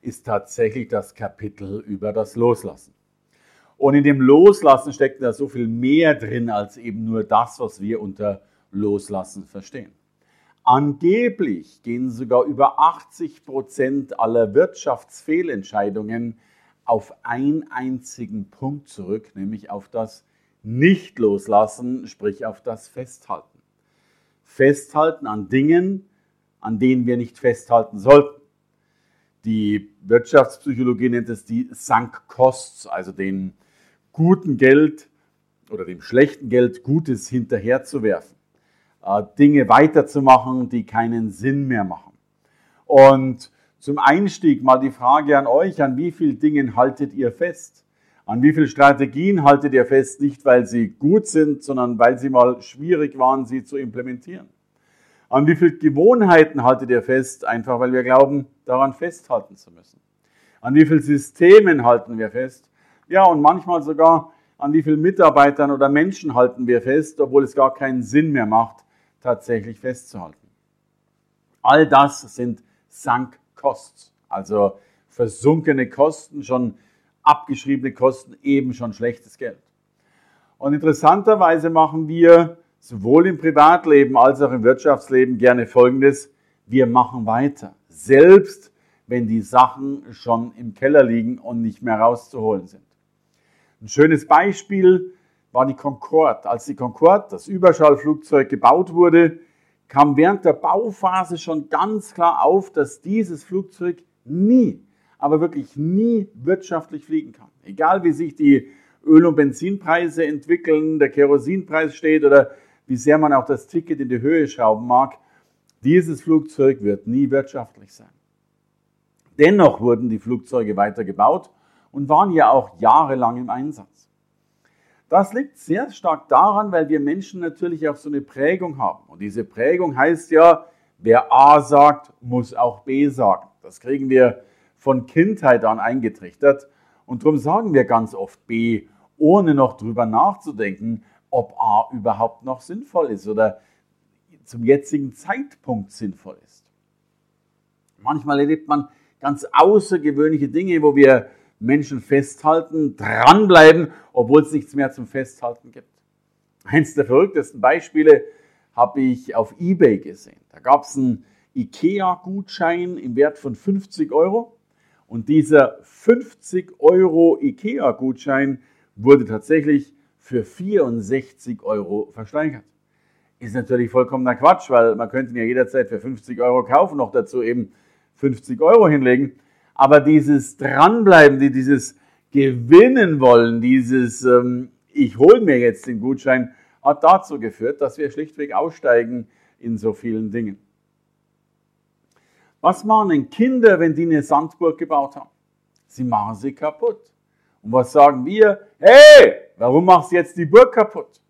ist tatsächlich das Kapitel über das Loslassen. Und in dem Loslassen steckt da so viel mehr drin als eben nur das, was wir unter Loslassen verstehen. Angeblich gehen sogar über 80 Prozent aller Wirtschaftsfehlentscheidungen auf einen einzigen Punkt zurück, nämlich auf das Nicht-Loslassen, sprich auf das Festhalten. Festhalten an Dingen, an denen wir nicht festhalten sollten. Die Wirtschaftspsychologie nennt es die Sunk Costs, also den guten Geld oder dem schlechten Geld Gutes hinterherzuwerfen. Äh, Dinge weiterzumachen, die keinen Sinn mehr machen. Und zum Einstieg mal die Frage an euch, an wie vielen Dingen haltet ihr fest? An wie vielen Strategien haltet ihr fest, nicht weil sie gut sind, sondern weil sie mal schwierig waren, sie zu implementieren? An wie viel Gewohnheiten haltet ihr fest, einfach weil wir glauben, daran festhalten zu müssen? An wie viel Systemen halten wir fest? Ja, und manchmal sogar an wie vielen Mitarbeitern oder Menschen halten wir fest, obwohl es gar keinen Sinn mehr macht, tatsächlich festzuhalten. All das sind Sunk Costs, also versunkene Kosten, schon abgeschriebene Kosten, eben schon schlechtes Geld. Und interessanterweise machen wir sowohl im Privatleben als auch im Wirtschaftsleben gerne Folgendes. Wir machen weiter. Selbst wenn die Sachen schon im Keller liegen und nicht mehr rauszuholen sind. Ein schönes Beispiel war die Concorde. Als die Concorde, das Überschallflugzeug, gebaut wurde, kam während der Bauphase schon ganz klar auf, dass dieses Flugzeug nie, aber wirklich nie wirtschaftlich fliegen kann. Egal wie sich die Öl- und Benzinpreise entwickeln, der Kerosinpreis steht oder wie sehr man auch das Ticket in die Höhe schrauben mag, dieses Flugzeug wird nie wirtschaftlich sein. Dennoch wurden die Flugzeuge weiter gebaut und waren ja auch jahrelang im Einsatz. Das liegt sehr stark daran, weil wir Menschen natürlich auch so eine Prägung haben. Und diese Prägung heißt ja, wer A sagt, muss auch B sagen. Das kriegen wir von Kindheit an eingetrichtert. Und darum sagen wir ganz oft B, ohne noch drüber nachzudenken, ob A überhaupt noch sinnvoll ist oder zum jetzigen Zeitpunkt sinnvoll ist. Manchmal erlebt man ganz außergewöhnliche Dinge, wo wir Menschen festhalten, dranbleiben, obwohl es nichts mehr zum Festhalten gibt. Eins der verrücktesten Beispiele habe ich auf eBay gesehen. Da gab es einen IKEA-Gutschein im Wert von 50 Euro und dieser 50 Euro IKEA-Gutschein wurde tatsächlich für 64 Euro versteigert. Ist natürlich vollkommener Quatsch, weil man könnte ihn ja jederzeit für 50 Euro kaufen, noch dazu eben 50 Euro hinlegen. Aber dieses Dranbleiben, dieses Gewinnen wollen, dieses ähm, Ich hole mir jetzt den Gutschein, hat dazu geführt, dass wir schlichtweg aussteigen in so vielen Dingen. Was machen denn Kinder, wenn die eine Sandburg gebaut haben? Sie machen sie kaputt. Und was sagen wir? Hey, warum machst du jetzt die Burg kaputt?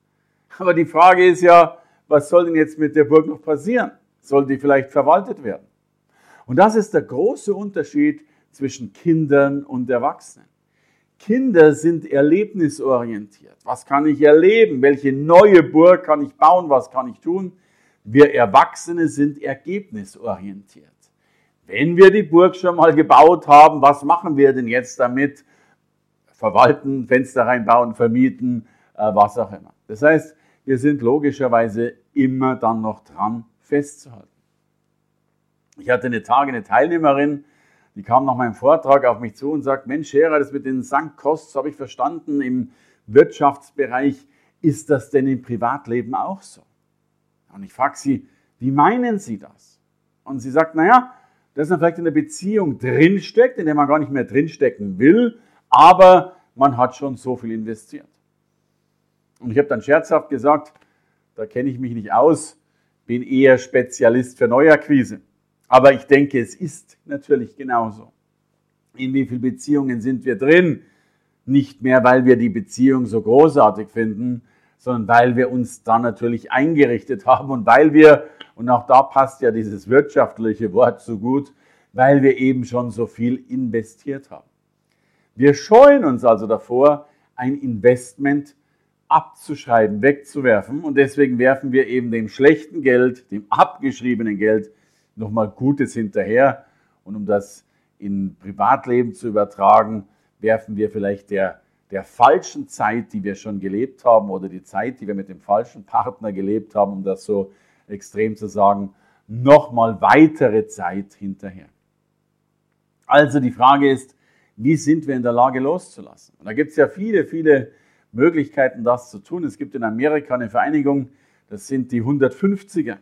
Aber die Frage ist ja, was soll denn jetzt mit der Burg noch passieren? Soll die vielleicht verwaltet werden? Und das ist der große Unterschied zwischen Kindern und Erwachsenen. Kinder sind erlebnisorientiert. Was kann ich erleben? Welche neue Burg kann ich bauen? Was kann ich tun? Wir Erwachsene sind ergebnisorientiert. Wenn wir die Burg schon mal gebaut haben, was machen wir denn jetzt damit? Verwalten, Fenster reinbauen, vermieten, äh, was auch immer. Das heißt, wir sind logischerweise immer dann noch dran festzuhalten. Ich hatte eine Tage eine Teilnehmerin, die kam nach meinem Vortrag auf mich zu und sagt, Mensch, Scherer, das mit den Sunk-Costs habe ich verstanden im Wirtschaftsbereich. Ist das denn im Privatleben auch so? Und ich frage sie, wie meinen Sie das? Und sie sagt, naja, dass man vielleicht in einer Beziehung drinsteckt, in der man gar nicht mehr drinstecken will, aber man hat schon so viel investiert. Und ich habe dann scherzhaft gesagt, da kenne ich mich nicht aus, bin eher Spezialist für Neuakquise. Aber ich denke, es ist natürlich genauso. In wie vielen Beziehungen sind wir drin? Nicht mehr, weil wir die Beziehung so großartig finden, sondern weil wir uns da natürlich eingerichtet haben und weil wir, und auch da passt ja dieses wirtschaftliche Wort so gut, weil wir eben schon so viel investiert haben. Wir scheuen uns also davor, ein Investment abzuschreiben, wegzuwerfen und deswegen werfen wir eben dem schlechten Geld, dem abgeschriebenen Geld nochmal Gutes hinterher und um das in Privatleben zu übertragen, werfen wir vielleicht der, der falschen Zeit, die wir schon gelebt haben, oder die Zeit, die wir mit dem falschen Partner gelebt haben, um das so extrem zu sagen, nochmal weitere Zeit hinterher. Also die Frage ist, wie sind wir in der Lage loszulassen? Und da gibt es ja viele, viele Möglichkeiten, das zu tun. Es gibt in Amerika eine Vereinigung, das sind die 150er.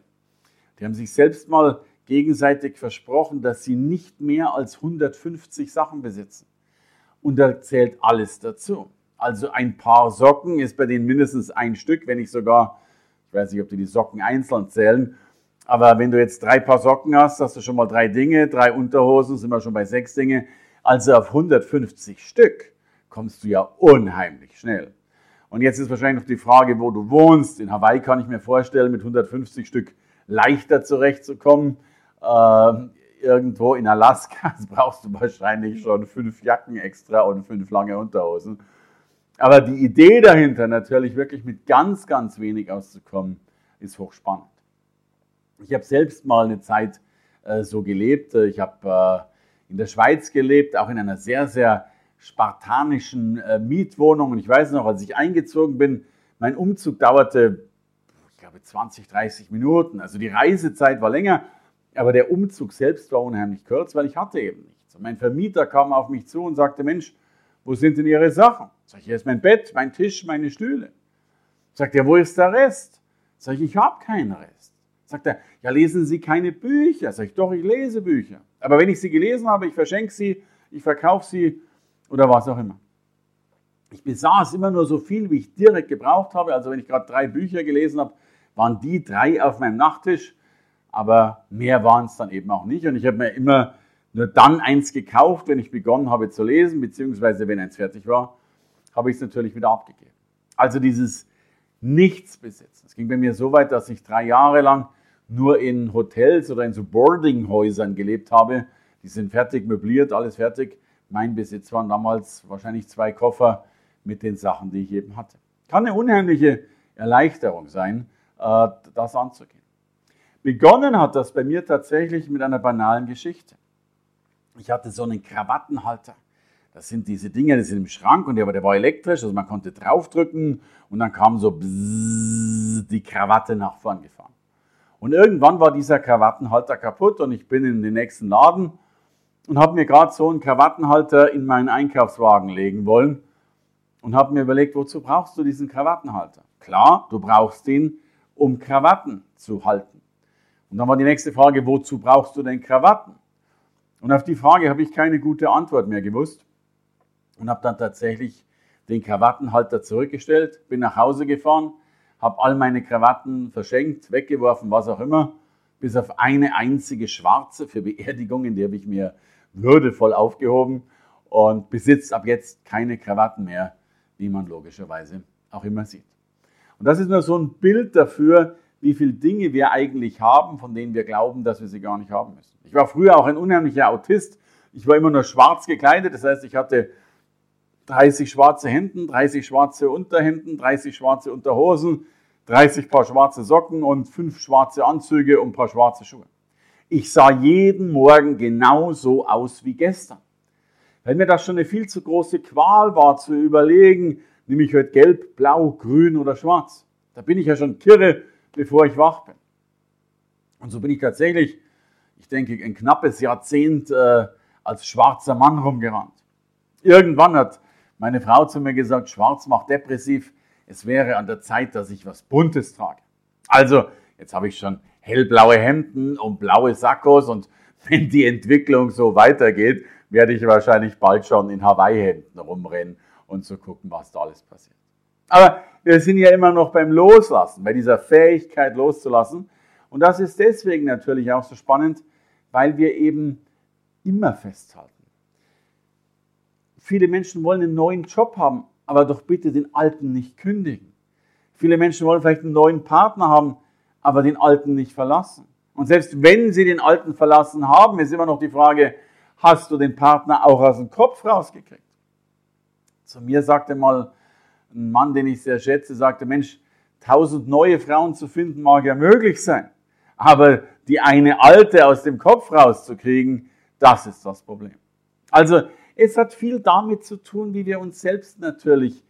Die haben sich selbst mal gegenseitig versprochen, dass sie nicht mehr als 150 Sachen besitzen. Und da zählt alles dazu. Also ein paar Socken ist bei denen mindestens ein Stück, wenn nicht sogar, ich weiß nicht, ob die die Socken einzeln zählen, aber wenn du jetzt drei Paar Socken hast, hast du schon mal drei Dinge, drei Unterhosen, sind wir schon bei sechs Dinge. Also auf 150 Stück kommst du ja unheimlich schnell. Und jetzt ist wahrscheinlich noch die Frage, wo du wohnst. In Hawaii kann ich mir vorstellen, mit 150 Stück leichter zurechtzukommen. Äh, irgendwo in Alaska brauchst du wahrscheinlich schon fünf Jacken extra und fünf lange Unterhosen. Aber die Idee dahinter, natürlich wirklich mit ganz, ganz wenig auszukommen, ist hochspannend. Ich habe selbst mal eine Zeit äh, so gelebt. Ich habe äh, in der Schweiz gelebt, auch in einer sehr, sehr spartanischen äh, Mietwohnung. Und ich weiß noch, als ich eingezogen bin, mein Umzug dauerte, ich glaube, 20, 30 Minuten. Also die Reisezeit war länger, aber der Umzug selbst war unheimlich kurz, weil ich hatte eben nichts. Und mein Vermieter kam auf mich zu und sagte, Mensch, wo sind denn Ihre Sachen? Sag ich, hier ist mein Bett, mein Tisch, meine Stühle. Sagt er, wo ist der Rest? Sag ich, ich habe keinen Rest. Sagt er, ja, lesen Sie keine Bücher? Sag ich, doch, ich lese Bücher. Aber wenn ich sie gelesen habe, ich verschenke sie, ich verkaufe sie oder was auch immer. Ich besaß immer nur so viel, wie ich direkt gebraucht habe. Also wenn ich gerade drei Bücher gelesen habe, waren die drei auf meinem Nachttisch, aber mehr waren es dann eben auch nicht. Und ich habe mir immer nur dann eins gekauft, wenn ich begonnen habe zu lesen, beziehungsweise wenn eins fertig war, habe ich es natürlich wieder abgegeben. Also dieses Nichtsbesitzen. Es ging bei mir so weit, dass ich drei Jahre lang nur in Hotels oder in so Boardinghäusern gelebt habe. Die sind fertig möbliert, alles fertig. Mein Besitz waren damals wahrscheinlich zwei Koffer mit den Sachen, die ich eben hatte. Kann eine unheimliche Erleichterung sein, äh, das anzugehen. Begonnen hat das bei mir tatsächlich mit einer banalen Geschichte. Ich hatte so einen Krawattenhalter. Das sind diese Dinge, die sind im Schrank und der, der war elektrisch, also man konnte draufdrücken und dann kam so die Krawatte nach vorn gefahren. Und irgendwann war dieser Krawattenhalter kaputt und ich bin in den nächsten Laden und habe mir gerade so einen Krawattenhalter in meinen Einkaufswagen legen wollen und habe mir überlegt, wozu brauchst du diesen Krawattenhalter? Klar, du brauchst ihn, um Krawatten zu halten. Und dann war die nächste Frage, wozu brauchst du denn Krawatten? Und auf die Frage habe ich keine gute Antwort mehr gewusst und habe dann tatsächlich den Krawattenhalter zurückgestellt, bin nach Hause gefahren, habe all meine Krawatten verschenkt, weggeworfen, was auch immer, bis auf eine einzige schwarze für Beerdigungen, die habe ich mir würdevoll aufgehoben und besitzt ab jetzt keine Krawatten mehr, wie man logischerweise auch immer sieht. Und das ist nur so ein Bild dafür, wie viele Dinge wir eigentlich haben, von denen wir glauben, dass wir sie gar nicht haben müssen. Ich war früher auch ein unheimlicher Autist. Ich war immer nur schwarz gekleidet, das heißt, ich hatte 30 schwarze Hemden, 30 schwarze Unterhemden, 30 schwarze Unterhosen, 30 Paar schwarze Socken und 5 schwarze Anzüge und ein paar schwarze Schuhe. Ich sah jeden Morgen genauso aus wie gestern. Weil mir das schon eine viel zu große Qual war, zu überlegen, nehme ich heute gelb, blau, grün oder schwarz. Da bin ich ja schon kirre, bevor ich wach bin. Und so bin ich tatsächlich, ich denke, ein knappes Jahrzehnt äh, als schwarzer Mann rumgerannt. Irgendwann hat meine Frau zu mir gesagt, schwarz macht depressiv, es wäre an der Zeit, dass ich was Buntes trage. Also, jetzt habe ich schon hellblaue Hemden und blaue Sakkos und wenn die Entwicklung so weitergeht, werde ich wahrscheinlich bald schon in Hawaii-Hemden rumrennen und zu so gucken, was da alles passiert. Aber wir sind ja immer noch beim Loslassen, bei dieser Fähigkeit loszulassen. Und das ist deswegen natürlich auch so spannend, weil wir eben immer festhalten. Viele Menschen wollen einen neuen Job haben, aber doch bitte den alten nicht kündigen. Viele Menschen wollen vielleicht einen neuen Partner haben, aber den alten nicht verlassen. Und selbst wenn sie den alten verlassen haben, ist immer noch die Frage, hast du den Partner auch aus dem Kopf rausgekriegt? Zu mir sagte mal ein Mann, den ich sehr schätze, sagte, Mensch, tausend neue Frauen zu finden mag ja möglich sein. Aber die eine alte aus dem Kopf rauszukriegen, das ist das Problem. Also es hat viel damit zu tun, wie wir uns selbst natürlich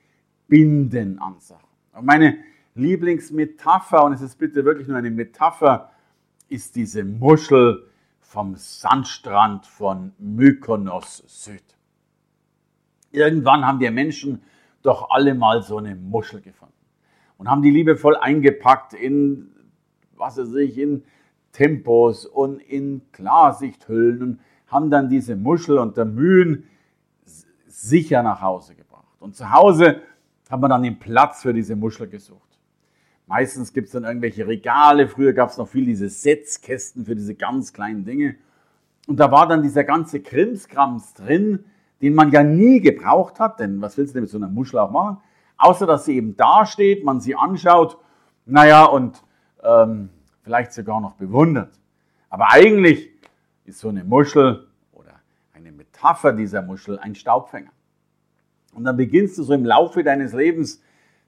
binden an Sachen. Meine Lieblingsmetapher, und es ist bitte wirklich nur eine Metapher, ist diese Muschel vom Sandstrand von Mykonos Süd. Irgendwann haben wir Menschen doch alle mal so eine Muschel gefunden und haben die liebevoll eingepackt in, was weiß ich, in Tempos und in Klarsichthüllen und haben dann diese Muschel unter Mühen sicher nach Hause gebracht. Und zu Hause hat man dann den Platz für diese Muschel gesucht. Meistens gibt es dann irgendwelche Regale. Früher gab es noch viel diese Setzkästen für diese ganz kleinen Dinge. Und da war dann dieser ganze Krimskrams drin, den man ja nie gebraucht hat. Denn was willst du denn mit so einer Muschel auch machen? Außer dass sie eben da steht, man sie anschaut, naja, und ähm, vielleicht sogar noch bewundert. Aber eigentlich ist so eine Muschel Metapher dieser Muschel ein Staubfänger. Und dann beginnst du so im Laufe deines Lebens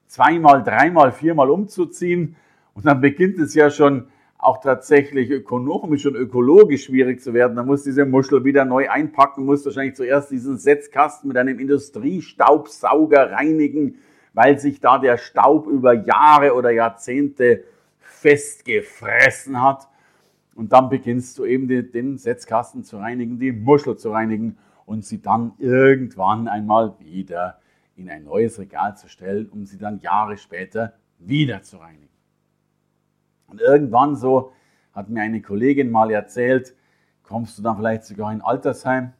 zweimal, dreimal, viermal umzuziehen. Und dann beginnt es ja schon auch tatsächlich ökonomisch und ökologisch schwierig zu werden. Dann musst du diese Muschel wieder neu einpacken, musst wahrscheinlich zuerst diesen Setzkasten mit einem Industriestaubsauger reinigen, weil sich da der Staub über Jahre oder Jahrzehnte festgefressen hat. Und dann beginnst du eben den Setzkasten zu reinigen, die Muschel zu reinigen und sie dann irgendwann einmal wieder in ein neues Regal zu stellen, um sie dann Jahre später wieder zu reinigen. Und irgendwann so hat mir eine Kollegin mal erzählt, kommst du dann vielleicht sogar in Altersheim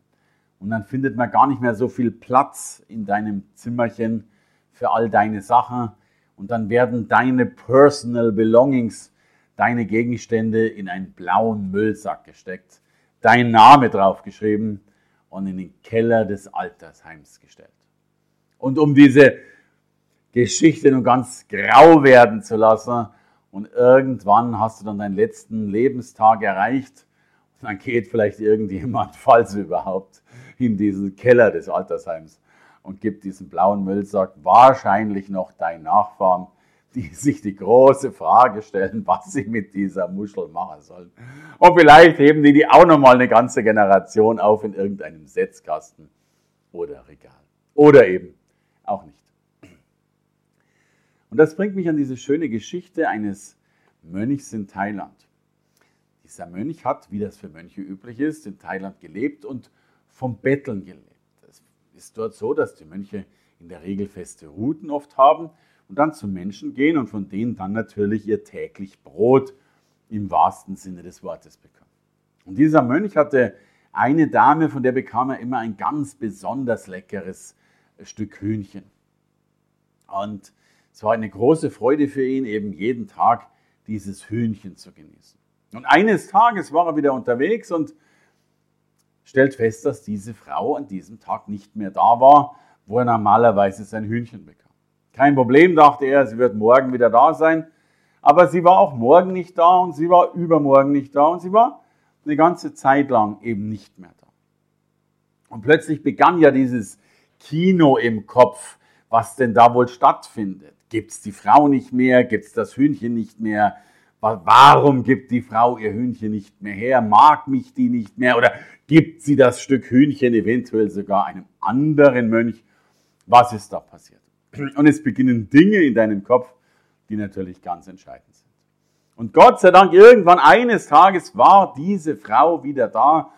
und dann findet man gar nicht mehr so viel Platz in deinem Zimmerchen für all deine Sachen und dann werden deine Personal Belongings, deine Gegenstände in einen blauen Müllsack gesteckt, dein Name draufgeschrieben und in den Keller des Altersheims gestellt. Und um diese Geschichte nun ganz grau werden zu lassen, und irgendwann hast du dann deinen letzten Lebenstag erreicht, dann geht vielleicht irgendjemand, falls überhaupt, in diesen Keller des Altersheims und gibt diesen blauen Müllsack wahrscheinlich noch deinen Nachfahren, die sich die große Frage stellen, was sie mit dieser Muschel machen sollen. Und vielleicht heben die die auch nochmal eine ganze Generation auf in irgendeinem Setzkasten oder Regal. Oder eben auch nicht. Und das bringt mich an diese schöne Geschichte eines Mönchs in Thailand. Dieser Mönch hat, wie das für Mönche üblich ist, in Thailand gelebt und vom Betteln gelebt. Es ist dort so, dass die Mönche in der Regel feste Routen oft haben und dann zu Menschen gehen und von denen dann natürlich ihr täglich Brot im wahrsten Sinne des Wortes bekommen. Und dieser Mönch hatte eine Dame, von der bekam er immer ein ganz besonders leckeres Stück Hühnchen. Und es war eine große Freude für ihn, eben jeden Tag dieses Hühnchen zu genießen. Und eines Tages war er wieder unterwegs und stellt fest, dass diese Frau an diesem Tag nicht mehr da war, wo er normalerweise sein Hühnchen bekam. Kein Problem, dachte er, sie wird morgen wieder da sein. Aber sie war auch morgen nicht da und sie war übermorgen nicht da und sie war eine ganze Zeit lang eben nicht mehr da. Und plötzlich begann ja dieses Kino im Kopf, was denn da wohl stattfindet. Gibt es die Frau nicht mehr? Gibt es das Hühnchen nicht mehr? Warum gibt die Frau ihr Hühnchen nicht mehr her? Mag mich die nicht mehr? Oder gibt sie das Stück Hühnchen eventuell sogar einem anderen Mönch? Was ist da passiert? Und es beginnen Dinge in deinem Kopf, die natürlich ganz entscheidend sind. Und Gott sei Dank, irgendwann eines Tages war diese Frau wieder da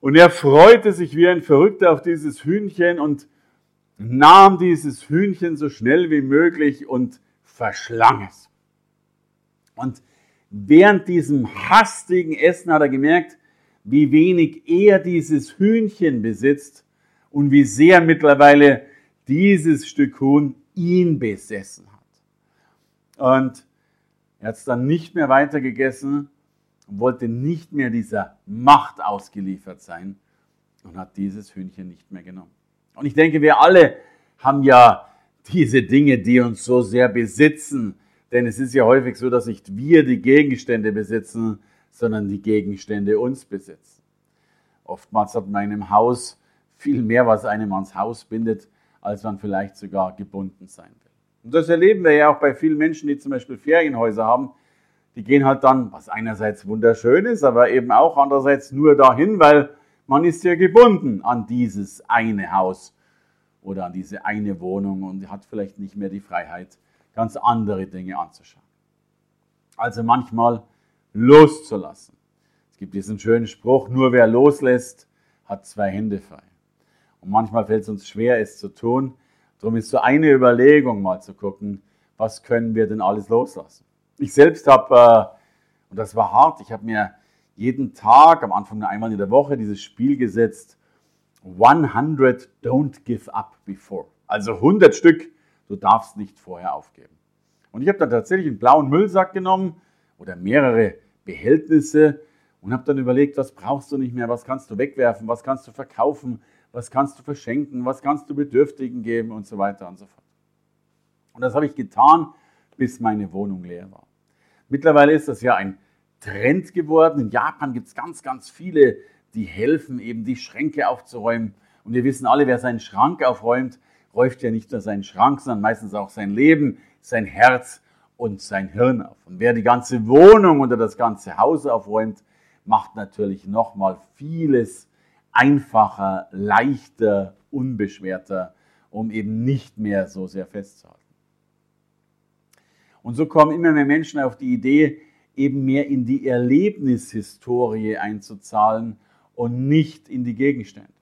und er freute sich wie ein Verrückter auf dieses Hühnchen und nahm dieses Hühnchen so schnell wie möglich und verschlang es. Und während diesem hastigen Essen hat er gemerkt, wie wenig er dieses Hühnchen besitzt und wie sehr mittlerweile dieses Stück Huhn ihn besessen hat. Und er hat es dann nicht mehr weiter gegessen und wollte nicht mehr dieser Macht ausgeliefert sein und hat dieses Hühnchen nicht mehr genommen. Und ich denke, wir alle haben ja diese Dinge, die uns so sehr besitzen. Denn es ist ja häufig so, dass nicht wir die Gegenstände besitzen, sondern die Gegenstände uns besitzen. Oftmals hat man in einem Haus viel mehr, was einem ans Haus bindet, als man vielleicht sogar gebunden sein will. Und das erleben wir ja auch bei vielen Menschen, die zum Beispiel Ferienhäuser haben. Die gehen halt dann, was einerseits wunderschön ist, aber eben auch andererseits nur dahin, weil man ist ja gebunden an dieses eine Haus oder an diese eine Wohnung und hat vielleicht nicht mehr die Freiheit, ganz andere Dinge anzuschauen. Also manchmal loszulassen. Es gibt diesen schönen Spruch, nur wer loslässt, hat zwei Hände frei. Und manchmal fällt es uns schwer, es zu tun. Darum ist so eine Überlegung mal zu gucken, was können wir denn alles loslassen. Ich selbst habe, äh, und das war hart, ich habe mir jeden Tag, am Anfang nur einmal in der Woche, dieses Spiel gesetzt, 100 don't give up before. Also 100 Stück, du darfst nicht vorher aufgeben. Und ich habe dann tatsächlich einen blauen Müllsack genommen oder mehrere Behältnisse und habe dann überlegt, was brauchst du nicht mehr, was kannst du wegwerfen, was kannst du verkaufen, was kannst du verschenken, was kannst du Bedürftigen geben und so weiter und so fort. Und das habe ich getan, bis meine Wohnung leer war. Mittlerweile ist das ja ein Trend geworden. In Japan gibt es ganz, ganz viele, die helfen, eben die Schränke aufzuräumen. Und wir wissen alle, wer seinen Schrank aufräumt, räuft ja nicht nur seinen Schrank, sondern meistens auch sein Leben, sein Herz und sein Hirn auf. Und wer die ganze Wohnung oder das ganze Haus aufräumt, macht natürlich nochmal vieles einfacher, leichter, unbeschwerter, um eben nicht mehr so sehr festzuhalten. Und so kommen immer mehr Menschen auf die Idee, eben mehr in die Erlebnishistorie einzuzahlen und nicht in die Gegenstände.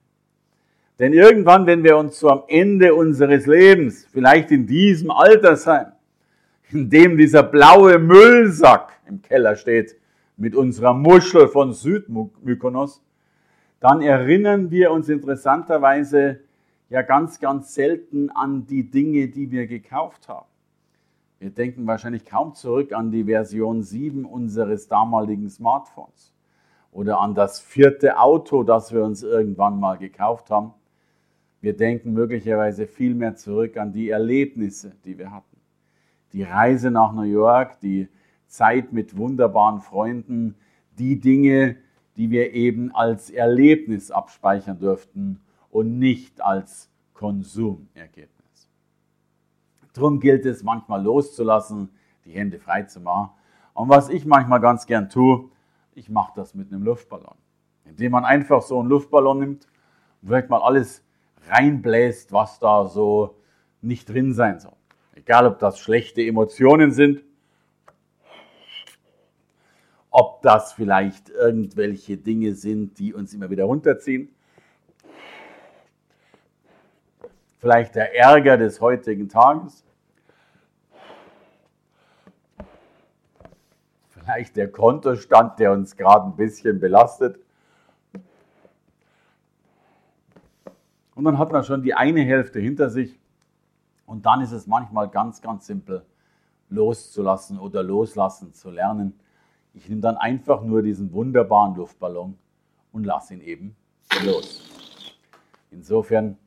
Denn irgendwann, wenn wir uns so am Ende unseres Lebens, vielleicht in diesem Altersheim, in dem dieser blaue Müllsack im Keller steht, mit unserer Muschel von Südmykonos, dann erinnern wir uns interessanterweise ja ganz, ganz selten an die Dinge, die wir gekauft haben. Wir denken wahrscheinlich kaum zurück an die Version 7 unseres damaligen Smartphones oder an das vierte Auto, das wir uns irgendwann mal gekauft haben. Wir denken möglicherweise viel mehr zurück an die Erlebnisse, die wir hatten. Die Reise nach New York, die Zeit mit wunderbaren Freunden, die Dinge, die wir eben als Erlebnis abspeichern dürften und nicht als Konsumergebnis. Darum gilt es manchmal loszulassen, die Hände frei zu machen. Und was ich manchmal ganz gern tue, ich mache das mit einem Luftballon. Indem man einfach so einen Luftballon nimmt und vielleicht mal alles reinbläst, was da so nicht drin sein soll. Egal, ob das schlechte Emotionen sind ob das vielleicht irgendwelche Dinge sind, die uns immer wieder runterziehen. Vielleicht der Ärger des heutigen Tages. Vielleicht der Kontostand, der uns gerade ein bisschen belastet. Und dann hat man schon die eine Hälfte hinter sich. Und dann ist es manchmal ganz, ganz simpel, loszulassen oder loslassen zu lernen. Ich nehme dann einfach nur diesen wunderbaren Luftballon und lasse ihn eben los. Insofern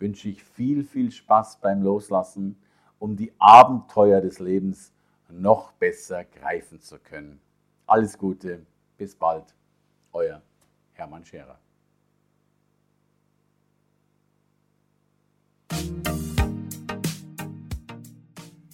wünsche ich viel, viel Spaß beim Loslassen, um die Abenteuer des Lebens noch besser greifen zu können. Alles Gute, bis bald, euer Hermann Scherer.